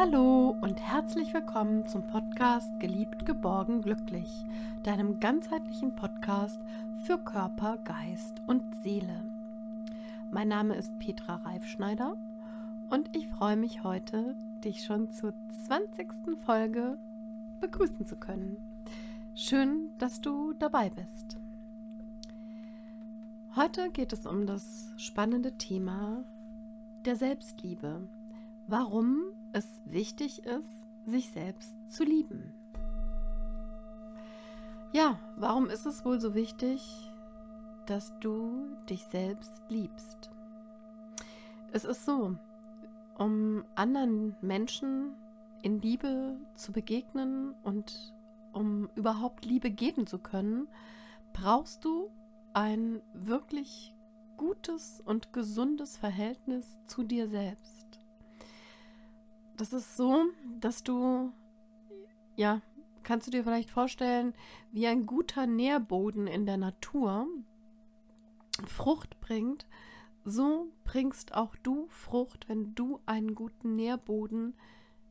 Hallo und herzlich willkommen zum Podcast Geliebt, Geborgen, Glücklich, deinem ganzheitlichen Podcast für Körper, Geist und Seele. Mein Name ist Petra Reifschneider und ich freue mich heute, dich schon zur 20. Folge begrüßen zu können. Schön, dass du dabei bist. Heute geht es um das spannende Thema der Selbstliebe. Warum es wichtig ist, sich selbst zu lieben. Ja, warum ist es wohl so wichtig, dass du dich selbst liebst? Es ist so, um anderen Menschen in Liebe zu begegnen und um überhaupt Liebe geben zu können, brauchst du ein wirklich gutes und gesundes Verhältnis zu dir selbst. Das ist so, dass du, ja, kannst du dir vielleicht vorstellen, wie ein guter Nährboden in der Natur Frucht bringt, so bringst auch du Frucht, wenn du einen guten Nährboden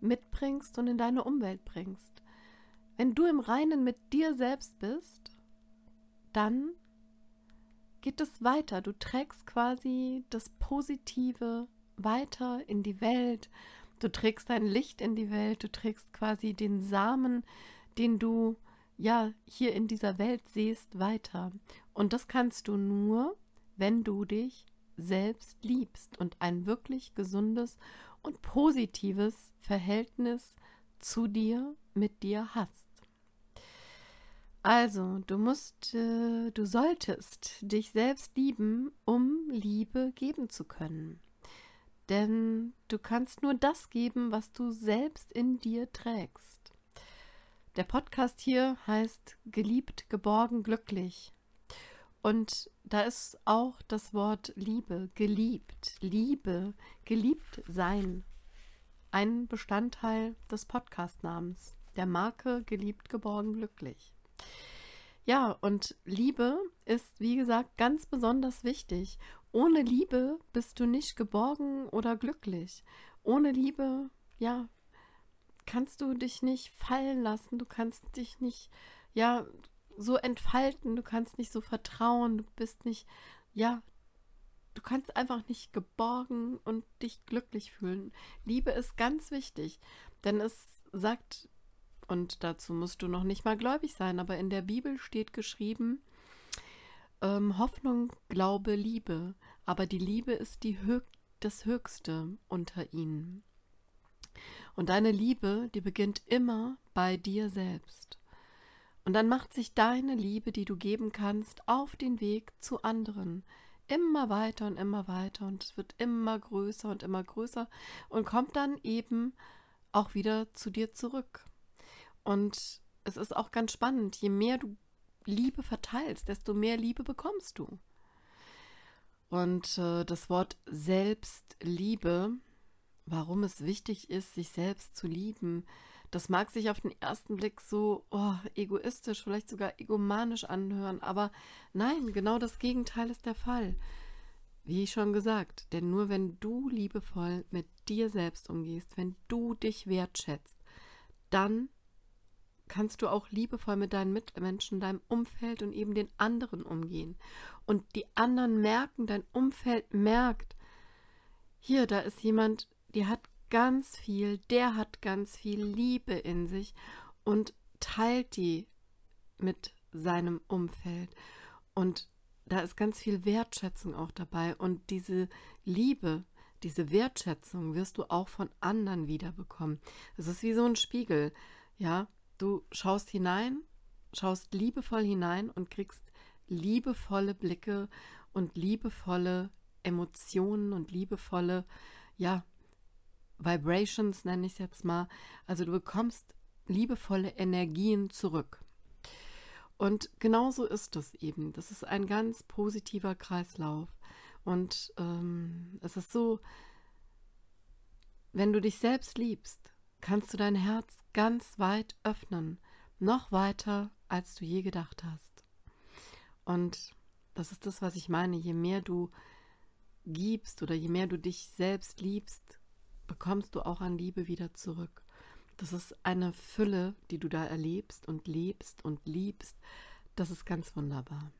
mitbringst und in deine Umwelt bringst. Wenn du im Reinen mit dir selbst bist, dann geht es weiter. Du trägst quasi das Positive weiter in die Welt Du trägst dein Licht in die Welt, du trägst quasi den Samen, den du ja hier in dieser Welt siehst, weiter. Und das kannst du nur, wenn du dich selbst liebst und ein wirklich gesundes und positives Verhältnis zu dir, mit dir hast. Also, du musst, äh, du solltest dich selbst lieben, um Liebe geben zu können. Denn du kannst nur das geben, was du selbst in dir trägst. Der Podcast hier heißt Geliebt, geborgen, glücklich. Und da ist auch das Wort Liebe, geliebt, Liebe, geliebt sein. Ein Bestandteil des Podcastnamens, der Marke Geliebt, geborgen, glücklich. Ja, und Liebe ist, wie gesagt, ganz besonders wichtig. Ohne Liebe bist du nicht geborgen oder glücklich. Ohne Liebe, ja, kannst du dich nicht fallen lassen, du kannst dich nicht, ja, so entfalten, du kannst nicht so vertrauen, du bist nicht, ja, du kannst einfach nicht geborgen und dich glücklich fühlen. Liebe ist ganz wichtig, denn es sagt, und dazu musst du noch nicht mal gläubig sein, aber in der Bibel steht geschrieben, ähm, Hoffnung, Glaube, Liebe. Aber die Liebe ist die Hö das Höchste unter ihnen. Und deine Liebe, die beginnt immer bei dir selbst. Und dann macht sich deine Liebe, die du geben kannst, auf den Weg zu anderen. Immer weiter und immer weiter und es wird immer größer und immer größer und kommt dann eben auch wieder zu dir zurück. Und es ist auch ganz spannend, je mehr du Liebe verteilst, desto mehr Liebe bekommst du. Und äh, das Wort Selbstliebe, warum es wichtig ist, sich selbst zu lieben, das mag sich auf den ersten Blick so oh, egoistisch, vielleicht sogar egomanisch anhören, aber nein, genau das Gegenteil ist der Fall. Wie schon gesagt, denn nur wenn du liebevoll mit dir selbst umgehst, wenn du dich wertschätzt, dann kannst du auch liebevoll mit deinen Mitmenschen, deinem Umfeld und eben den anderen umgehen. Und die anderen merken, dein Umfeld merkt, hier, da ist jemand, der hat ganz viel, der hat ganz viel Liebe in sich und teilt die mit seinem Umfeld. Und da ist ganz viel Wertschätzung auch dabei. Und diese Liebe, diese Wertschätzung wirst du auch von anderen wiederbekommen. Es ist wie so ein Spiegel. Ja, Du schaust hinein, schaust liebevoll hinein und kriegst liebevolle Blicke und liebevolle Emotionen und liebevolle, ja, Vibrations nenne ich es jetzt mal. Also du bekommst liebevolle Energien zurück. Und genauso ist es eben. Das ist ein ganz positiver Kreislauf. Und ähm, es ist so, wenn du dich selbst liebst, kannst du dein Herz ganz weit öffnen, noch weiter, als du je gedacht hast. Und das ist das, was ich meine. Je mehr du gibst oder je mehr du dich selbst liebst, bekommst du auch an Liebe wieder zurück. Das ist eine Fülle, die du da erlebst und lebst und liebst. Das ist ganz wunderbar.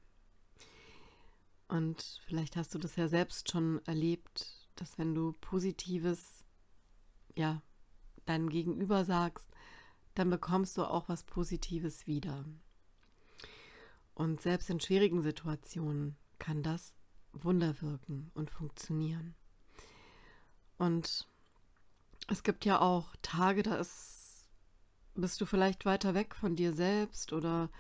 Und vielleicht hast du das ja selbst schon erlebt, dass wenn du Positives, ja, deinem Gegenüber sagst, dann bekommst du auch was Positives wieder. Und selbst in schwierigen Situationen kann das Wunder wirken und funktionieren. Und es gibt ja auch Tage, da ist, bist du vielleicht weiter weg von dir selbst oder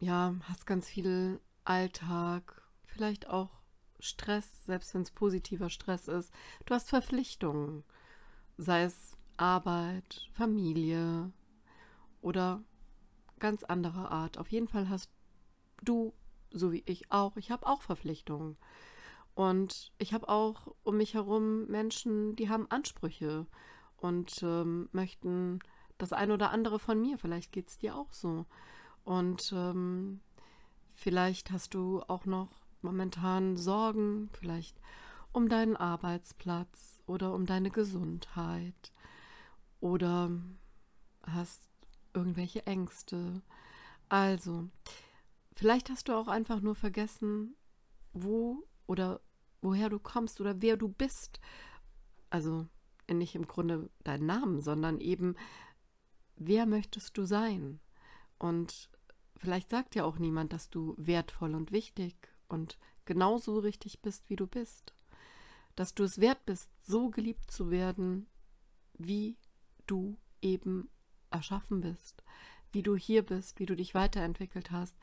ja, hast ganz viel Alltag, vielleicht auch Stress, selbst wenn es positiver Stress ist. Du hast Verpflichtungen, sei es Arbeit, Familie oder ganz anderer Art. Auf jeden Fall hast du, so wie ich auch, ich habe auch Verpflichtungen. Und ich habe auch um mich herum Menschen, die haben Ansprüche und ähm, möchten das eine oder andere von mir. Vielleicht geht es dir auch so. Und ähm, vielleicht hast du auch noch momentan Sorgen, vielleicht um deinen Arbeitsplatz oder um deine Gesundheit oder hast irgendwelche Ängste. Also, vielleicht hast du auch einfach nur vergessen, wo oder woher du kommst oder wer du bist. Also nicht im Grunde deinen Namen, sondern eben, wer möchtest du sein? Und vielleicht sagt ja auch niemand, dass du wertvoll und wichtig und genauso richtig bist, wie du bist. Dass du es wert bist, so geliebt zu werden, wie du eben erschaffen bist, wie du hier bist, wie du dich weiterentwickelt hast,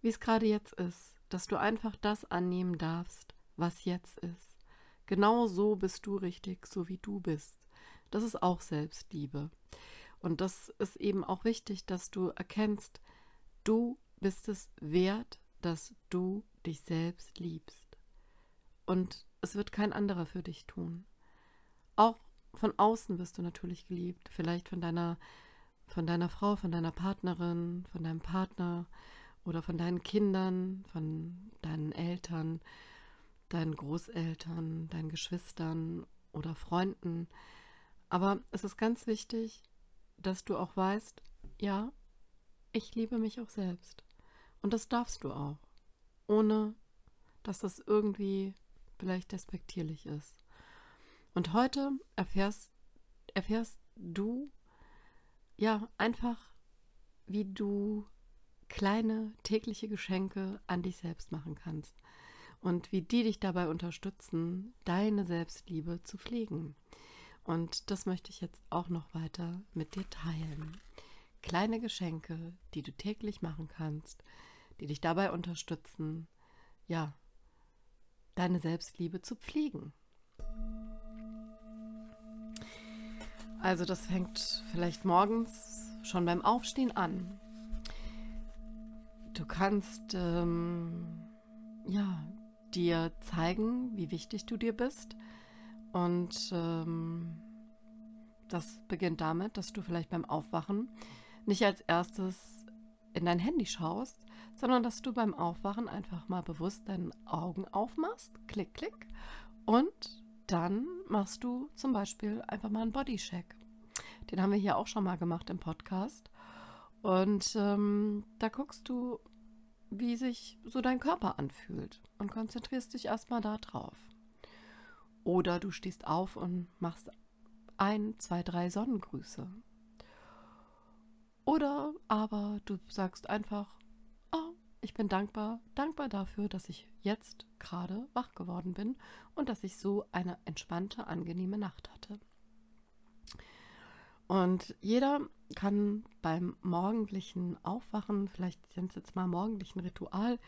wie es gerade jetzt ist, dass du einfach das annehmen darfst, was jetzt ist. Genau so bist du richtig, so wie du bist. Das ist auch Selbstliebe. Und das ist eben auch wichtig, dass du erkennst, du bist es wert, dass du dich selbst liebst. Und es wird kein anderer für dich tun. Auch von außen wirst du natürlich geliebt, vielleicht von deiner von deiner Frau, von deiner Partnerin, von deinem Partner oder von deinen Kindern, von deinen Eltern, deinen Großeltern, deinen Geschwistern oder Freunden. Aber es ist ganz wichtig, dass du auch weißt, ja, ich liebe mich auch selbst. Und das darfst du auch, ohne dass das irgendwie vielleicht despektierlich ist. Und heute erfährst, erfährst du ja einfach, wie du kleine tägliche Geschenke an dich selbst machen kannst und wie die dich dabei unterstützen, deine Selbstliebe zu pflegen. Und das möchte ich jetzt auch noch weiter mit dir teilen. Kleine Geschenke, die du täglich machen kannst, die dich dabei unterstützen, ja, deine Selbstliebe zu pflegen. Also das fängt vielleicht morgens schon beim Aufstehen an. Du kannst ähm, ja dir zeigen, wie wichtig du dir bist. Und ähm, das beginnt damit, dass du vielleicht beim Aufwachen nicht als erstes in dein Handy schaust, sondern dass du beim Aufwachen einfach mal bewusst deine Augen aufmachst, klick, klick, und dann machst du zum Beispiel einfach mal einen Bodycheck. Den haben wir hier auch schon mal gemacht im Podcast. Und ähm, da guckst du, wie sich so dein Körper anfühlt und konzentrierst dich erstmal da drauf. Oder du stehst auf und machst ein, zwei, drei Sonnengrüße. Oder aber du sagst einfach, ich bin dankbar, dankbar dafür, dass ich jetzt gerade wach geworden bin und dass ich so eine entspannte, angenehme Nacht hatte. Und jeder kann beim morgendlichen Aufwachen, vielleicht sind es jetzt mal morgendlichen Ritual,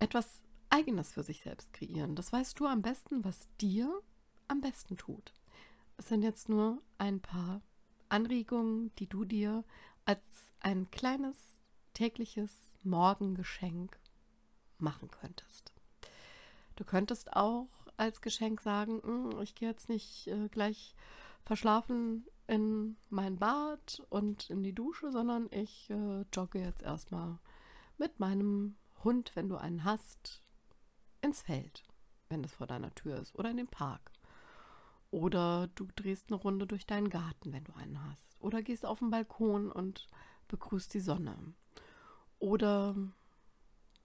etwas Eigenes für sich selbst kreieren. Das weißt du am besten, was dir am besten tut. Es sind jetzt nur ein paar Anregungen, die du dir als ein kleines tägliches Morgengeschenk machen könntest. Du könntest auch als Geschenk sagen, hm, ich gehe jetzt nicht äh, gleich verschlafen in mein Bad und in die Dusche, sondern ich äh, jogge jetzt erstmal mit meinem Hund, wenn du einen hast, ins Feld, wenn das vor deiner Tür ist oder in den Park. Oder du drehst eine Runde durch deinen Garten, wenn du einen hast. Oder gehst auf den Balkon und begrüßt die Sonne. Oder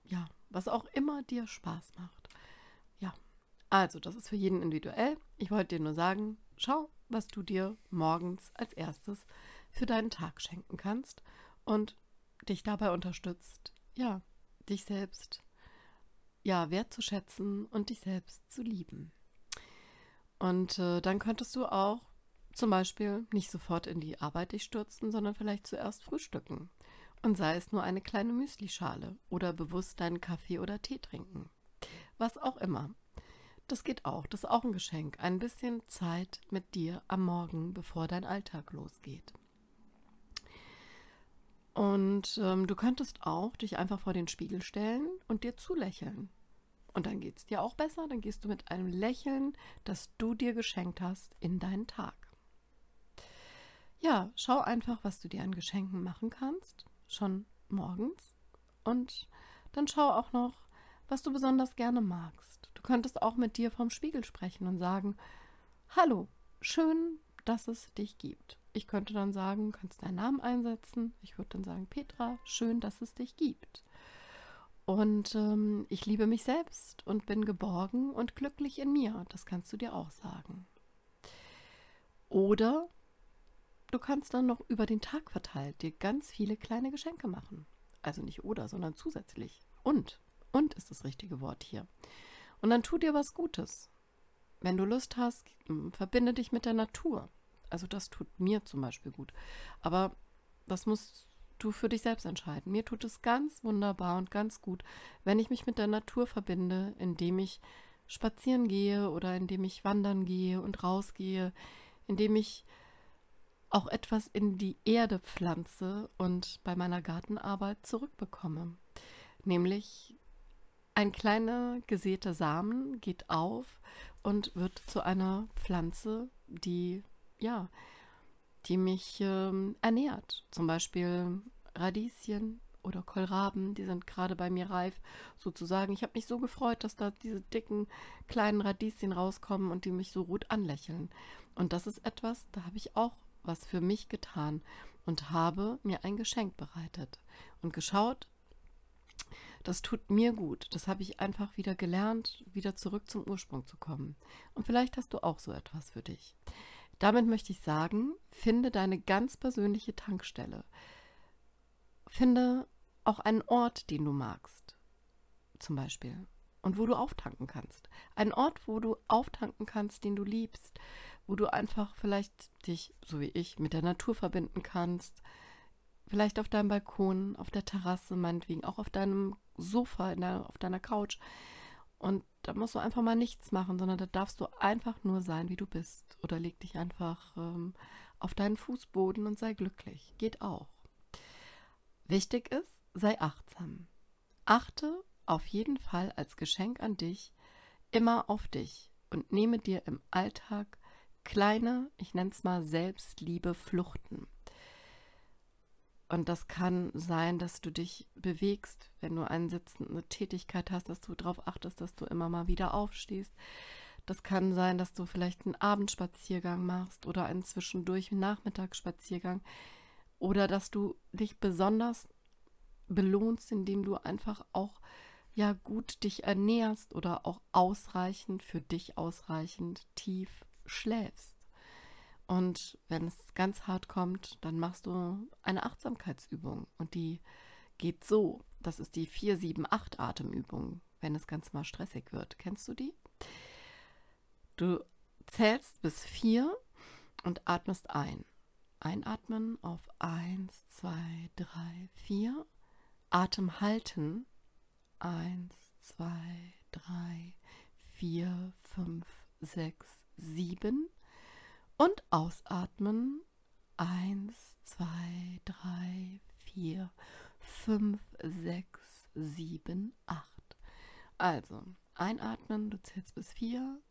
ja, was auch immer dir Spaß macht. Ja, also das ist für jeden individuell. Ich wollte dir nur sagen, schau, was du dir morgens als erstes für deinen Tag schenken kannst und dich dabei unterstützt, ja, dich selbst ja, wertzuschätzen und dich selbst zu lieben. Und äh, dann könntest du auch zum Beispiel nicht sofort in die Arbeit dich stürzen, sondern vielleicht zuerst frühstücken. Und sei es nur eine kleine Müslischale oder bewusst deinen Kaffee oder Tee trinken. Was auch immer. Das geht auch. Das ist auch ein Geschenk. Ein bisschen Zeit mit dir am Morgen, bevor dein Alltag losgeht. Und ähm, du könntest auch dich einfach vor den Spiegel stellen und dir zulächeln. Und dann geht es dir auch besser. Dann gehst du mit einem Lächeln, das du dir geschenkt hast, in deinen Tag. Ja, schau einfach, was du dir an Geschenken machen kannst, schon morgens. Und dann schau auch noch, was du besonders gerne magst. Du könntest auch mit dir vom Spiegel sprechen und sagen, hallo, schön, dass es dich gibt. Ich könnte dann sagen, kannst deinen Namen einsetzen. Ich würde dann sagen, Petra, schön, dass es dich gibt. Und ähm, ich liebe mich selbst und bin geborgen und glücklich in mir. Das kannst du dir auch sagen. Oder du kannst dann noch über den Tag verteilt dir ganz viele kleine Geschenke machen. Also nicht oder, sondern zusätzlich. Und, und ist das richtige Wort hier. Und dann tu dir was Gutes. Wenn du Lust hast, verbinde dich mit der Natur. Also das tut mir zum Beispiel gut. Aber das musst du für dich selbst entscheiden. Mir tut es ganz wunderbar und ganz gut, wenn ich mich mit der Natur verbinde, indem ich spazieren gehe oder indem ich wandern gehe und rausgehe, indem ich auch etwas in die Erde pflanze und bei meiner Gartenarbeit zurückbekomme. Nämlich ein kleiner gesäter Samen geht auf und wird zu einer Pflanze, die ja, die mich ähm, ernährt. Zum Beispiel Radieschen oder Kohlraben, die sind gerade bei mir reif, sozusagen. Ich habe mich so gefreut, dass da diese dicken kleinen Radieschen rauskommen und die mich so rot anlächeln. Und das ist etwas, da habe ich auch was für mich getan und habe mir ein Geschenk bereitet und geschaut, das tut mir gut. Das habe ich einfach wieder gelernt, wieder zurück zum Ursprung zu kommen. Und vielleicht hast du auch so etwas für dich. Damit möchte ich sagen, finde deine ganz persönliche Tankstelle. Finde auch einen Ort, den du magst, zum Beispiel, und wo du auftanken kannst. Ein Ort, wo du auftanken kannst, den du liebst, wo du einfach vielleicht dich, so wie ich, mit der Natur verbinden kannst. Vielleicht auf deinem Balkon, auf der Terrasse, meinetwegen, auch auf deinem Sofa, der, auf deiner Couch. Und da musst du einfach mal nichts machen, sondern da darfst du einfach nur sein, wie du bist. Oder leg dich einfach ähm, auf deinen Fußboden und sei glücklich. Geht auch. Wichtig ist, sei achtsam. Achte auf jeden Fall als Geschenk an dich immer auf dich und nehme dir im Alltag kleine, ich nenne es mal Selbstliebe Fluchten. Und das kann sein, dass du dich bewegst, wenn du eine sitzende Tätigkeit hast, dass du darauf achtest, dass du immer mal wieder aufstehst. Das kann sein, dass du vielleicht einen Abendspaziergang machst oder einen zwischendurch Nachmittagsspaziergang oder dass du dich besonders belohnst, indem du einfach auch ja gut dich ernährst oder auch ausreichend für dich ausreichend tief schläfst. Und wenn es ganz hart kommt, dann machst du eine Achtsamkeitsübung und die geht so. Das ist die 4-7-8 Atemübung, wenn es ganz mal stressig wird. Kennst du die? Du zählst bis 4 und atmest ein. Einatmen auf 1, 2, 3, 4. Atem halten. 1, 2, 3, 4, 5, 6, 7. Und ausatmen. Eins, zwei, drei, vier, fünf, sechs, sieben, acht. Also, einatmen, du zählst bis vier.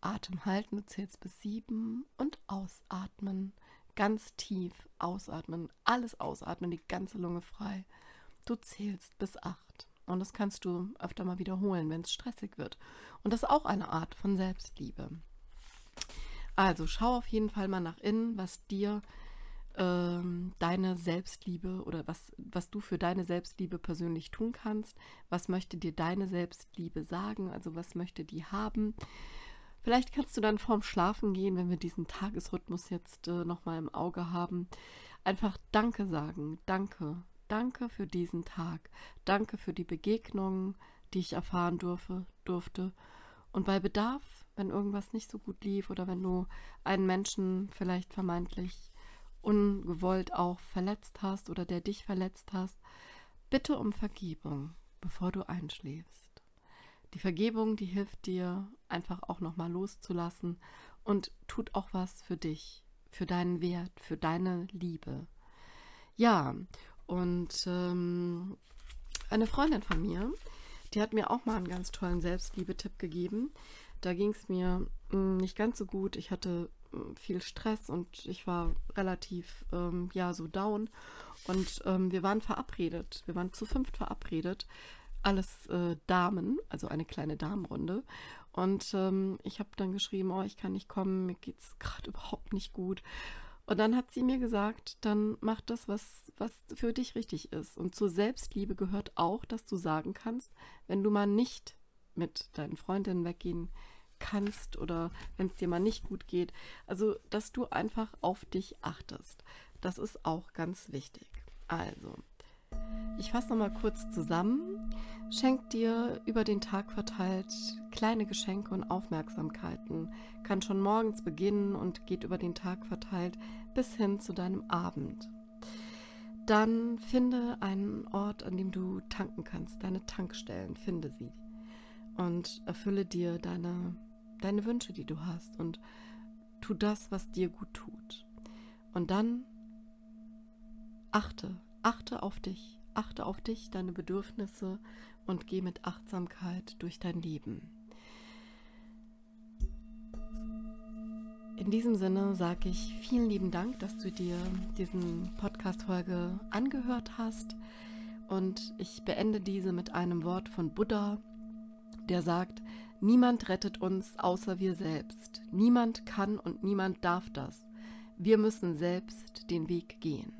Atem halten, du zählst bis sieben. Und ausatmen, ganz tief ausatmen, alles ausatmen, die ganze Lunge frei. Du zählst bis acht. Und das kannst du öfter mal wiederholen, wenn es stressig wird. Und das ist auch eine Art von Selbstliebe. Also schau auf jeden Fall mal nach innen, was dir ähm, deine Selbstliebe oder was, was du für deine Selbstliebe persönlich tun kannst. Was möchte dir deine Selbstliebe sagen? Also was möchte die haben? Vielleicht kannst du dann vorm Schlafen gehen, wenn wir diesen Tagesrhythmus jetzt äh, nochmal im Auge haben, einfach Danke sagen. Danke. Danke für diesen Tag. Danke für die Begegnungen, die ich erfahren durfte, durfte. Und bei Bedarf, wenn irgendwas nicht so gut lief oder wenn du einen Menschen vielleicht vermeintlich ungewollt auch verletzt hast oder der dich verletzt hast, bitte um Vergebung, bevor du einschläfst. Die Vergebung, die hilft dir einfach auch nochmal loszulassen und tut auch was für dich, für deinen Wert, für deine Liebe. Ja, und ähm, eine Freundin von mir, die hat mir auch mal einen ganz tollen Selbstliebe-Tipp gegeben. Da ging es mir mh, hm, nicht ganz so gut. Ich hatte viel Stress und ich war relativ, ähm, ja, so down. Und ähm, wir waren verabredet. Wir waren zu fünft verabredet. Alles äh, Damen, also eine kleine Damenrunde. Und ähm, ich habe dann geschrieben, oh, ich kann nicht kommen, mir geht es gerade überhaupt nicht gut. Und dann hat sie mir gesagt, dann mach das, was, was für dich richtig ist. Und zur Selbstliebe gehört auch, dass du sagen kannst, wenn du mal nicht mit deinen Freundinnen weggehen kannst, oder wenn es dir mal nicht gut geht. Also, dass du einfach auf dich achtest. Das ist auch ganz wichtig. Also, ich fasse nochmal kurz zusammen. Schenk dir über den Tag verteilt kleine Geschenke und Aufmerksamkeiten. Kann schon morgens beginnen und geht über den Tag verteilt bis hin zu deinem Abend. Dann finde einen Ort, an dem du tanken kannst, deine Tankstellen, finde sie und erfülle dir deine deine Wünsche, die du hast und tu das, was dir gut tut. Und dann achte, achte auf dich, achte auf dich, deine Bedürfnisse und geh mit Achtsamkeit durch dein Leben. In diesem Sinne sage ich vielen lieben Dank, dass du dir diesen Podcast-Folge angehört hast. Und ich beende diese mit einem Wort von Buddha, der sagt, Niemand rettet uns außer wir selbst. Niemand kann und niemand darf das. Wir müssen selbst den Weg gehen.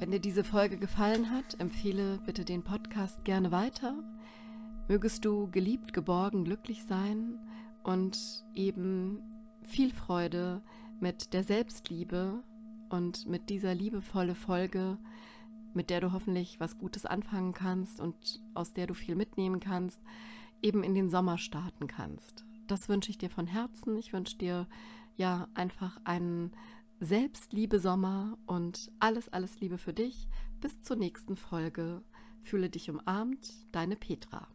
Wenn dir diese Folge gefallen hat, empfehle bitte den Podcast gerne weiter. Mögest du geliebt, geborgen, glücklich sein und eben viel Freude mit der Selbstliebe und mit dieser liebevolle Folge mit der du hoffentlich was Gutes anfangen kannst und aus der du viel mitnehmen kannst, eben in den Sommer starten kannst. Das wünsche ich dir von Herzen. Ich wünsche dir ja einfach einen Selbstliebe Sommer und alles, alles Liebe für dich. Bis zur nächsten Folge. Fühle dich umarmt, deine Petra.